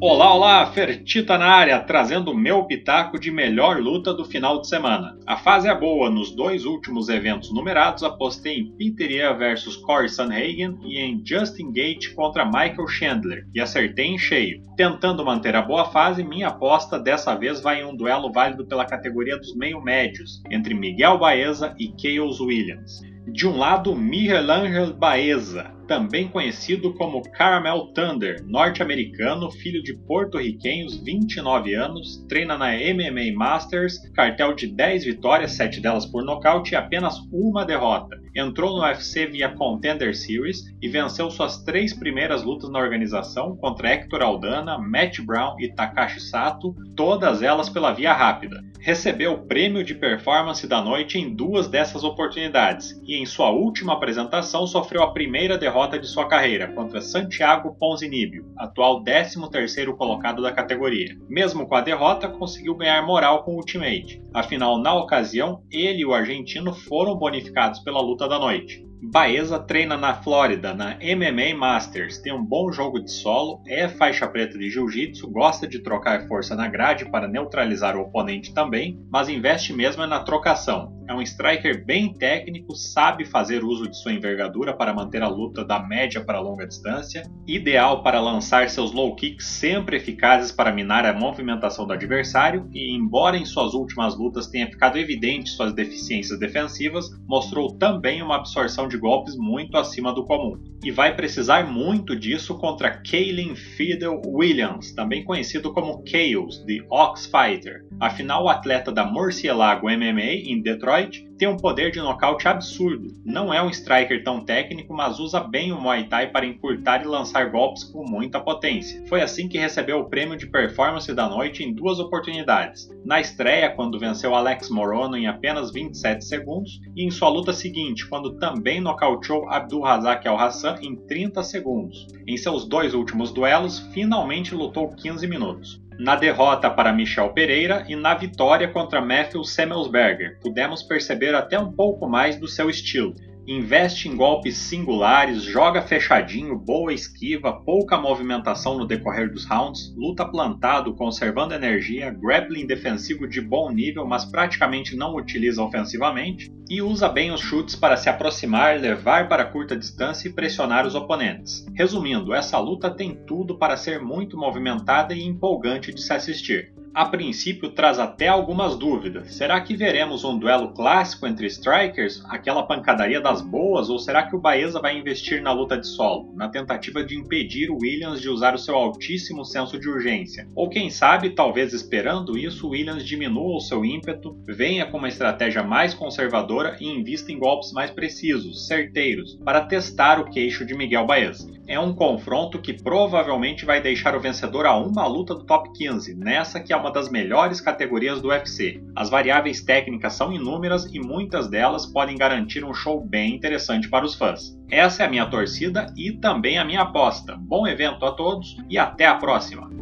Olá, olá, Fertita na área, trazendo meu pitaco de melhor luta do final de semana. A fase é boa, nos dois últimos eventos numerados apostei em Peter Ye versus Corey Sanhagen e em Justin Gate contra Michael Chandler, e acertei em cheio. Tentando manter a boa fase, minha aposta dessa vez vai em um duelo válido pela categoria dos meio-médios, entre Miguel Baeza e Chaos Williams. De um lado, Miguel Angel Baeza, também conhecido como Caramel Thunder, norte-americano, filho de porto-riquenhos, 29 anos, treina na MMA Masters, cartel de 10 vitórias, 7 delas por nocaute e apenas uma derrota. Entrou no UFC via Contender Series e venceu suas três primeiras lutas na organização contra Hector Aldana, Matt Brown e Takashi Sato, todas elas pela via rápida. Recebeu o prêmio de performance da noite em duas dessas oportunidades e em sua última apresentação sofreu a primeira derrota de sua carreira contra Santiago Ponzinibbio, atual 13º colocado da categoria. Mesmo com a derrota, conseguiu ganhar moral com o Ultimate. Afinal, na ocasião, ele e o argentino foram bonificados pela luta da noite. Baeza treina na Flórida, na MMA Masters, tem um bom jogo de solo, é faixa preta de jiu-jitsu, gosta de trocar força na grade para neutralizar o oponente também, mas investe mesmo na trocação. É um striker bem técnico, sabe fazer uso de sua envergadura para manter a luta da média para longa distância, ideal para lançar seus low kicks sempre eficazes para minar a movimentação do adversário e, embora em suas últimas lutas tenha ficado evidente suas deficiências defensivas, mostrou também uma absorção de golpes muito acima do comum. E vai precisar muito disso contra Kaylin Fiddle Williams, também conhecido como Chaos, The Ox Fighter. Afinal, o atleta da Murcielago MMA em Detroit tem um poder de nocaute absurdo. Não é um striker tão técnico, mas usa bem o Muay Thai para encurtar e lançar golpes com muita potência. Foi assim que recebeu o prêmio de performance da noite em duas oportunidades. Na estreia, quando venceu Alex Morono em apenas 27 segundos, e em sua luta seguinte, quando também nocauteou Abdul Razak Al Hassan em 30 segundos. Em seus dois últimos duelos, finalmente lutou 15 minutos na derrota para Michel Pereira e na vitória contra Matthew Semmelsberger. Pudemos perceber até um pouco mais do seu estilo investe em golpes singulares, joga fechadinho, boa esquiva, pouca movimentação no decorrer dos rounds, luta plantado, conservando energia, grappling defensivo de bom nível, mas praticamente não utiliza ofensivamente, e usa bem os chutes para se aproximar, levar para curta distância e pressionar os oponentes. Resumindo, essa luta tem tudo para ser muito movimentada e empolgante de se assistir a princípio traz até algumas dúvidas. Será que veremos um duelo clássico entre strikers, aquela pancadaria das boas, ou será que o Baeza vai investir na luta de solo, na tentativa de impedir o Williams de usar o seu altíssimo senso de urgência? Ou quem sabe, talvez esperando isso, o Williams diminua o seu ímpeto, venha com uma estratégia mais conservadora e invista em golpes mais precisos, certeiros, para testar o queixo de Miguel Baeza. É um confronto que provavelmente vai deixar o vencedor a uma luta do top 15, nessa que uma uma das melhores categorias do UFC. As variáveis técnicas são inúmeras e muitas delas podem garantir um show bem interessante para os fãs. Essa é a minha torcida e também a minha aposta. Bom evento a todos e até a próxima!